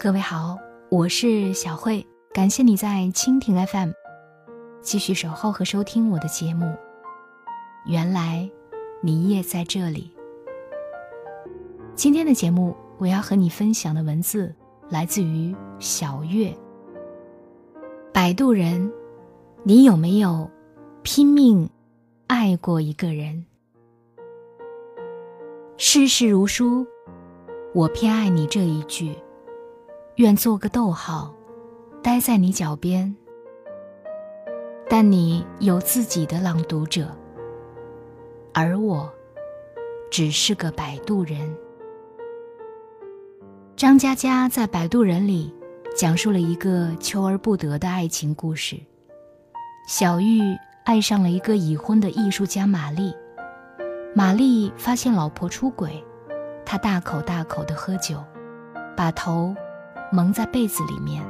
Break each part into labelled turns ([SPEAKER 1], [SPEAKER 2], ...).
[SPEAKER 1] 各位好，我是小慧，感谢你在蜻蜓 FM 继续守候和收听我的节目。原来你也在这里。今天的节目，我要和你分享的文字来自于小月。摆渡人，你有没有拼命爱过一个人？世事如书，我偏爱你这一句。愿做个逗号，待在你脚边。但你有自己的朗读者，而我只是个摆渡人。张嘉佳在《摆渡人》里讲述了一个求而不得的爱情故事。小玉爱上了一个已婚的艺术家玛丽，玛丽发现老婆出轨，他大口大口的喝酒，把头蒙在被子里面，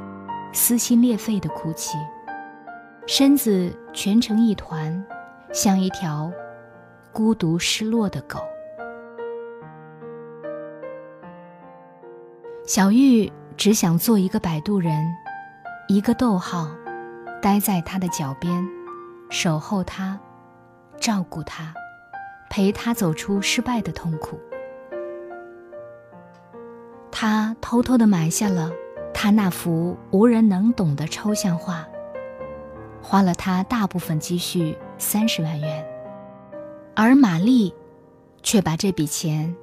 [SPEAKER 1] 撕心裂肺的哭泣，身子蜷成一团，像一条孤独失落的狗。小玉只想做一个摆渡人，一个逗号，待在他的脚边，守候他，照顾他，陪他走出失败的痛苦。他偷偷的买下了他那幅无人能懂的抽象画，花了他大部分积蓄三十万元，而玛丽，却把这笔钱，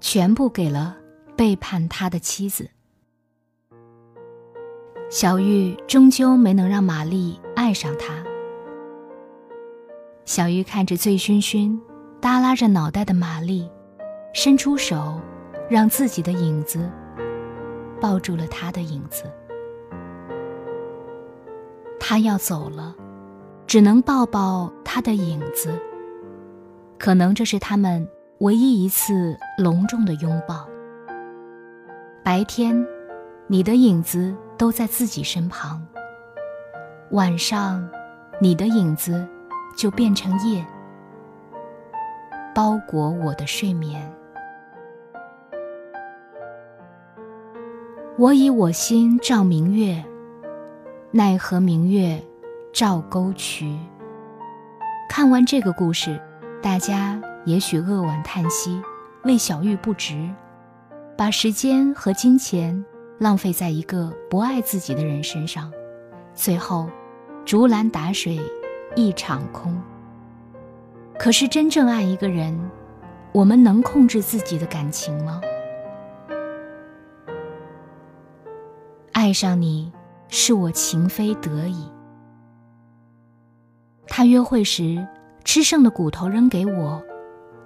[SPEAKER 1] 全部给了。背叛他的妻子，小玉终究没能让玛丽爱上他。小玉看着醉醺醺、耷拉着脑袋的玛丽，伸出手，让自己的影子抱住了他的影子。他要走了，只能抱抱他的影子。可能这是他们唯一一次隆重的拥抱。白天，你的影子都在自己身旁；晚上，你的影子就变成夜，包裹我的睡眠。我以我心照明月，奈何明月照沟渠。看完这个故事，大家也许扼腕叹息，为小玉不值。把时间和金钱浪费在一个不爱自己的人身上，最后竹篮打水一场空。可是真正爱一个人，我们能控制自己的感情吗？爱上你是我情非得已。他约会时吃剩的骨头扔给我，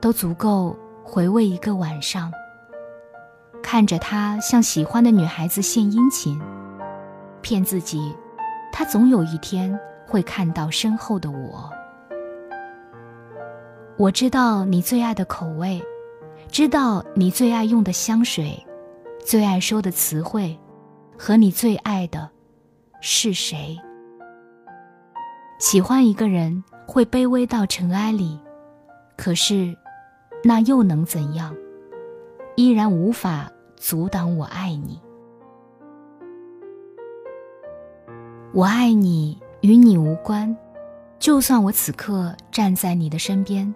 [SPEAKER 1] 都足够回味一个晚上。看着他向喜欢的女孩子献殷勤，骗自己，他总有一天会看到身后的我。我知道你最爱的口味，知道你最爱用的香水，最爱说的词汇，和你最爱的是谁。喜欢一个人会卑微到尘埃里，可是，那又能怎样？依然无法。阻挡我爱你，我爱你与你无关。就算我此刻站在你的身边，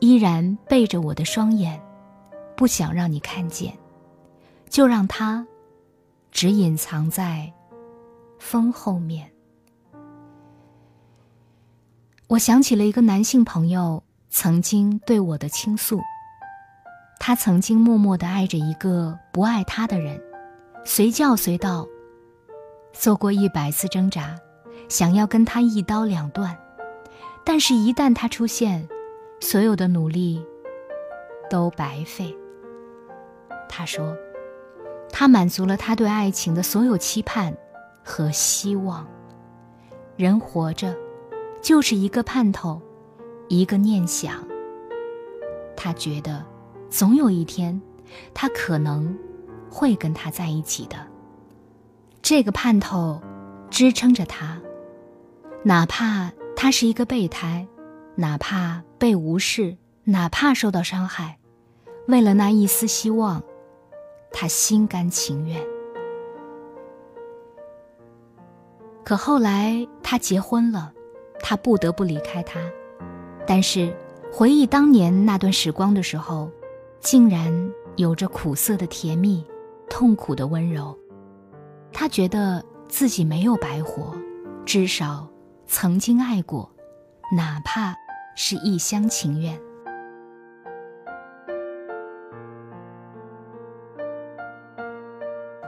[SPEAKER 1] 依然背着我的双眼，不想让你看见，就让它只隐藏在风后面。我想起了一个男性朋友曾经对我的倾诉。他曾经默默的爱着一个不爱他的人，随叫随到，做过一百次挣扎，想要跟他一刀两断，但是，一旦他出现，所有的努力都白费。他说，他满足了他对爱情的所有期盼和希望。人活着，就是一个盼头，一个念想。他觉得。总有一天，他可能会跟他在一起的。这个盼头支撑着他，哪怕他是一个备胎，哪怕被无视，哪怕受到伤害，为了那一丝希望，他心甘情愿。可后来他结婚了，他不得不离开他。但是回忆当年那段时光的时候，竟然有着苦涩的甜蜜，痛苦的温柔。他觉得自己没有白活，至少曾经爱过，哪怕是一厢情愿。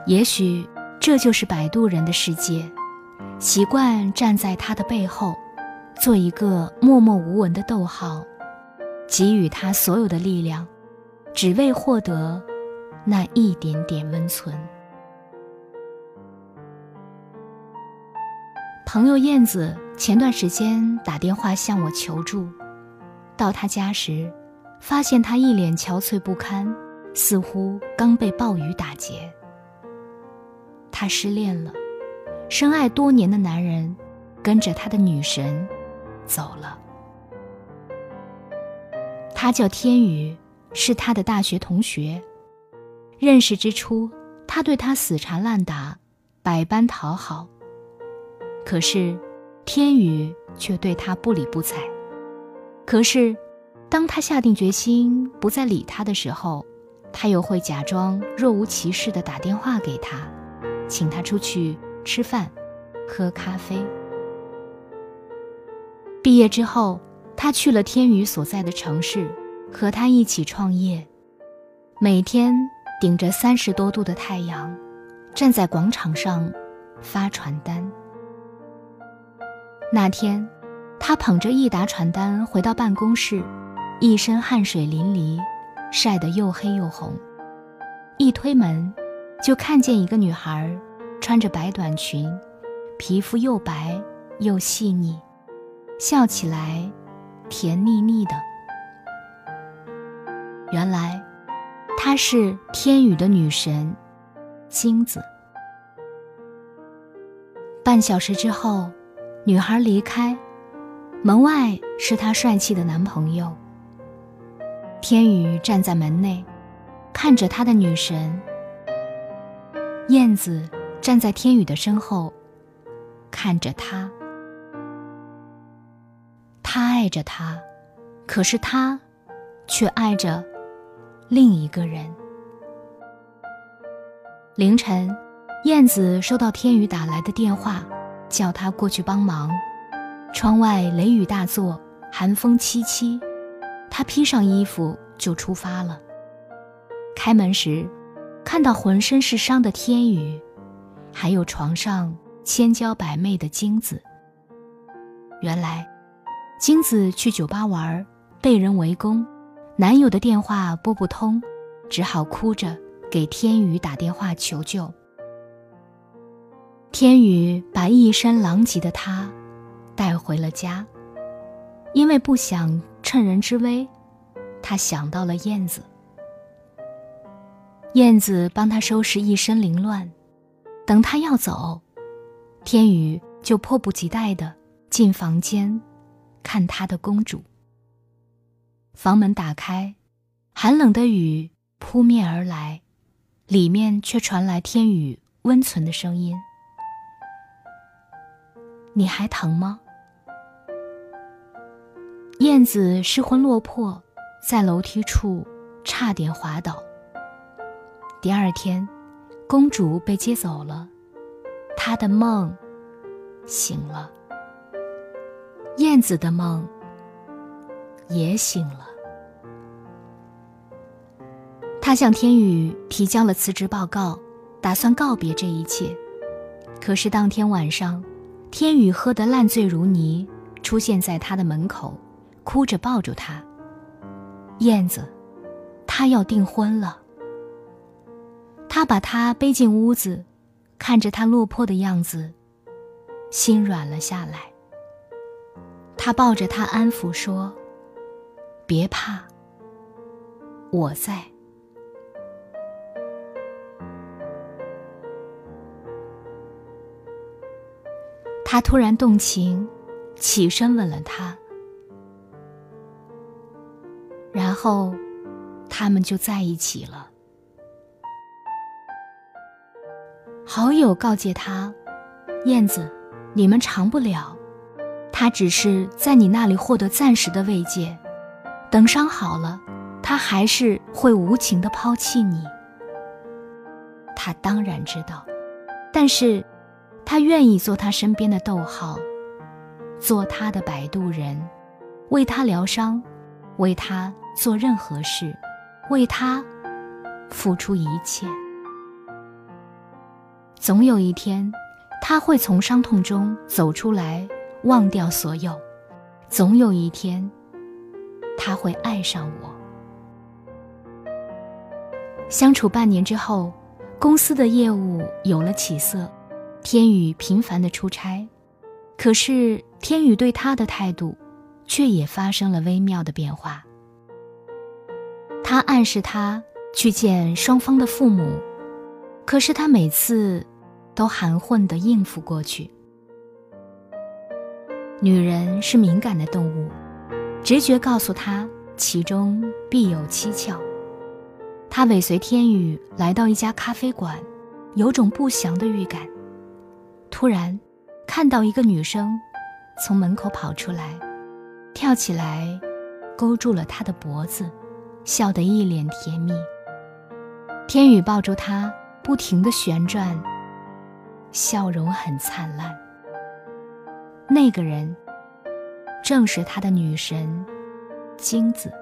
[SPEAKER 1] 也许这就是摆渡人的世界，习惯站在他的背后，做一个默默无闻的逗号，给予他所有的力量，只为获得那一点点温存。朋友燕子前段时间打电话向我求助，到他家时，发现他一脸憔悴不堪，似乎刚被暴雨打劫。他失恋了，深爱多年的男人跟着他的女神走了。他叫天宇，是他的大学同学。认识之初，他对他死缠烂打，百般讨好。可是，天宇却对他不理不睬。可是，当他下定决心不再理他的时候，他又会假装若无其事的打电话给他。请他出去吃饭、喝咖啡。毕业之后，他去了天宇所在的城市，和他一起创业。每天顶着三十多度的太阳，站在广场上发传单。那天，他捧着一沓传单回到办公室，一身汗水淋漓，晒得又黑又红。一推门。就看见一个女孩，穿着白短裙，皮肤又白又细腻，笑起来甜腻腻的。原来，她是天宇的女神，金子。半小时之后，女孩离开，门外是她帅气的男朋友。天宇站在门内，看着他的女神。燕子站在天宇的身后，看着他。他爱着他，可是他却爱着另一个人。凌晨，燕子收到天宇打来的电话，叫他过去帮忙。窗外雷雨大作，寒风凄凄。他披上衣服就出发了。开门时。看到浑身是伤的天宇，还有床上千娇百媚的金子。原来，金子去酒吧玩，被人围攻，男友的电话拨不通，只好哭着给天宇打电话求救。天宇把一身狼藉的他带回了家，因为不想趁人之危，他想到了燕子。燕子帮他收拾一身凌乱，等他要走，天宇就迫不及待的进房间，看他的公主。房门打开，寒冷的雨扑面而来，里面却传来天宇温存的声音：“你还疼吗？”燕子失魂落魄，在楼梯处差点滑倒。第二天，公主被接走了，她的梦醒了，燕子的梦也醒了。她向天宇提交了辞职报告，打算告别这一切。可是当天晚上，天宇喝得烂醉如泥，出现在他的门口，哭着抱住他。燕子，他要订婚了。他把她背进屋子，看着她落魄的样子，心软了下来。他抱着她安抚说：“别怕，我在。”他突然动情，起身吻了她，然后他们就在一起了。好友告诫他：“燕子，你们长不了，他只是在你那里获得暂时的慰藉，等伤好了，他还是会无情的抛弃你。他当然知道，但是，他愿意做他身边的逗号，做他的摆渡人，为他疗伤，为他做任何事，为他付出一切。总有一天。他会从伤痛中走出来，忘掉所有。总有一天，他会爱上我。相处半年之后，公司的业务有了起色，天宇频繁的出差。可是天宇对他的态度，却也发生了微妙的变化。他暗示他去见双方的父母，可是他每次。都含混的应付过去。女人是敏感的动物，直觉告诉她其中必有蹊跷。她尾随天宇来到一家咖啡馆，有种不祥的预感。突然，看到一个女生从门口跑出来，跳起来，勾住了他的脖子，笑得一脸甜蜜。天宇抱住她，不停的旋转。笑容很灿烂。那个人正是他的女神金子。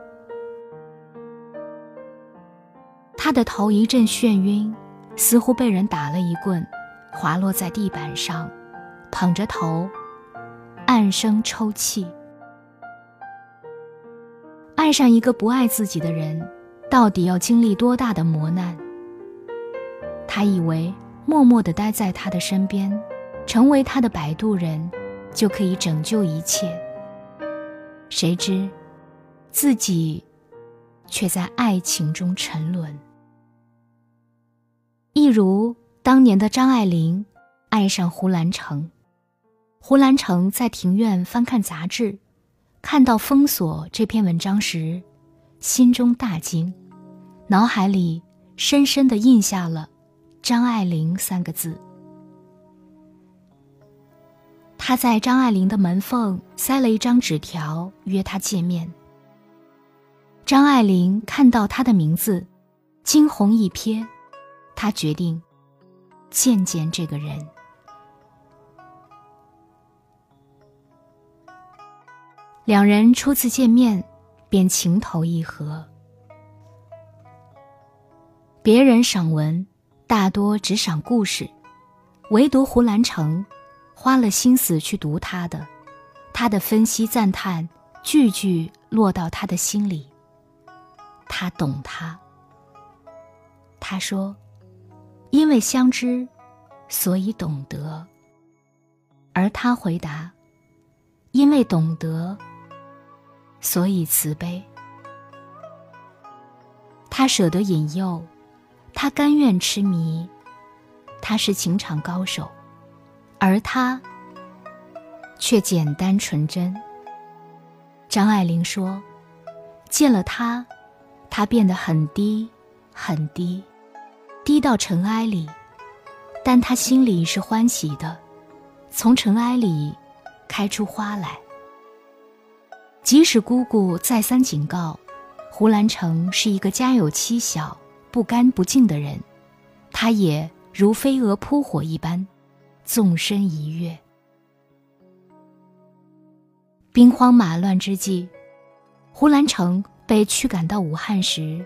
[SPEAKER 1] 他的头一阵眩晕，似乎被人打了一棍，滑落在地板上，捧着头，暗声抽泣。爱上一个不爱自己的人，到底要经历多大的磨难？他以为。默默地待在他的身边，成为他的摆渡人，就可以拯救一切。谁知，自己却在爱情中沉沦。一如当年的张爱玲爱上胡兰成，胡兰成在庭院翻看杂志，看到封锁这篇文章时，心中大惊，脑海里深深地印下了。张爱玲三个字。他在张爱玲的门缝塞了一张纸条，约她见面。张爱玲看到他的名字，惊鸿一瞥，她决定见见这个人。两人初次见面，便情投意合。别人赏文。大多只赏故事，唯独胡兰成，花了心思去读他的，他的分析赞叹，句句落到他的心里。他懂他。他说：“因为相知，所以懂得。”而他回答：“因为懂得，所以慈悲。”他舍得引诱。他甘愿痴迷，他是情场高手，而他却简单纯真。张爱玲说：“见了他，他变得很低，很低，低到尘埃里，但他心里是欢喜的，从尘埃里开出花来。即使姑姑再三警告，胡兰成是一个家有妻小。”不干不净的人，他也如飞蛾扑火一般，纵身一跃。兵荒马乱之际，胡兰成被驱赶到武汉时，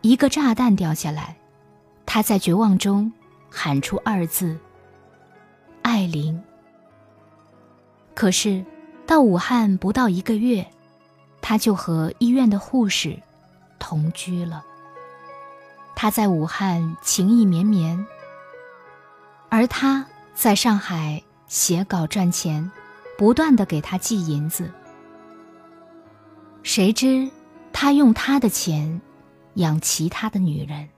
[SPEAKER 1] 一个炸弹掉下来，他在绝望中喊出二字：“艾琳。”可是，到武汉不到一个月，他就和医院的护士同居了。他在武汉情意绵绵，而他在上海写稿赚钱，不断的给他寄银子。谁知他用他的钱养其他的女人。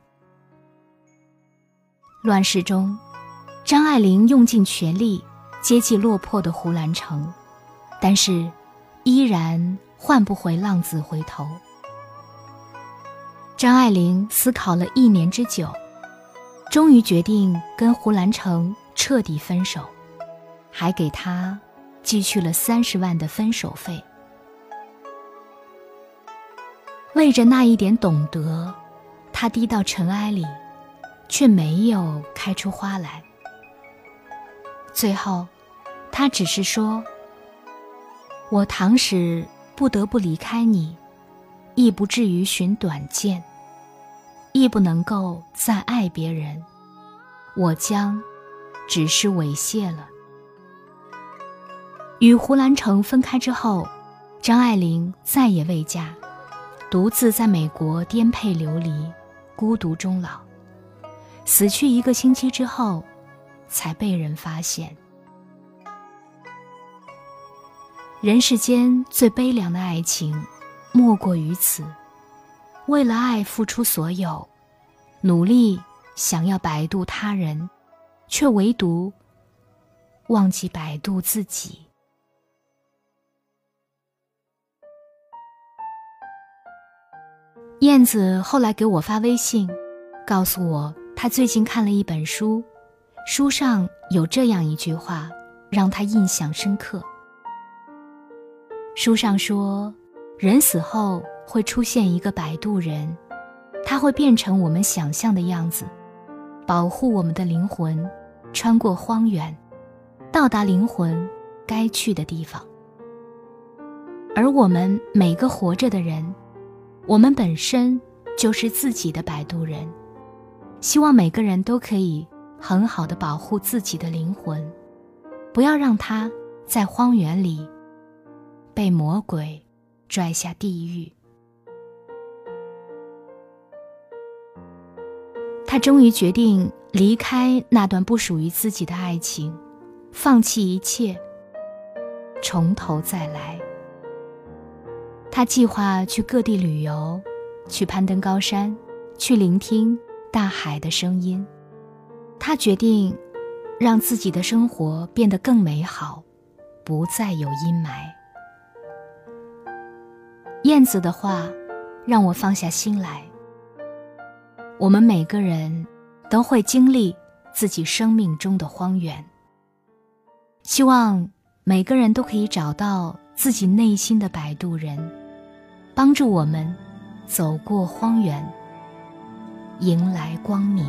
[SPEAKER 1] 乱世中，张爱玲用尽全力接济落魄的胡兰成，但是依然换不回浪子回头。张爱玲思考了一年之久，终于决定跟胡兰成彻底分手。还给他寄去了三十万的分手费。为着那一点懂得，他低到尘埃里，却没有开出花来。最后，他只是说：“我倘使不得不离开你，亦不至于寻短见，亦不能够再爱别人，我将只是猥亵了。”与胡兰成分开之后，张爱玲再也未嫁。独自在美国颠沛流离，孤独终老。死去一个星期之后，才被人发现。人世间最悲凉的爱情，莫过于此：为了爱付出所有，努力想要摆渡他人，却唯独忘记摆渡自己。燕子后来给我发微信，告诉我她最近看了一本书，书上有这样一句话，让她印象深刻。书上说，人死后会出现一个摆渡人，他会变成我们想象的样子，保护我们的灵魂，穿过荒原，到达灵魂该去的地方。而我们每个活着的人。我们本身就是自己的摆渡人，希望每个人都可以很好的保护自己的灵魂，不要让它在荒原里被魔鬼拽下地狱。他终于决定离开那段不属于自己的爱情，放弃一切，从头再来。他计划去各地旅游，去攀登高山，去聆听大海的声音。他决定让自己的生活变得更美好，不再有阴霾。燕子的话让我放下心来。我们每个人都会经历自己生命中的荒原，希望每个人都可以找到自己内心的摆渡人。帮助我们走过荒原，迎来光明。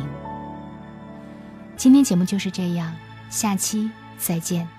[SPEAKER 1] 今天节目就是这样，下期再见。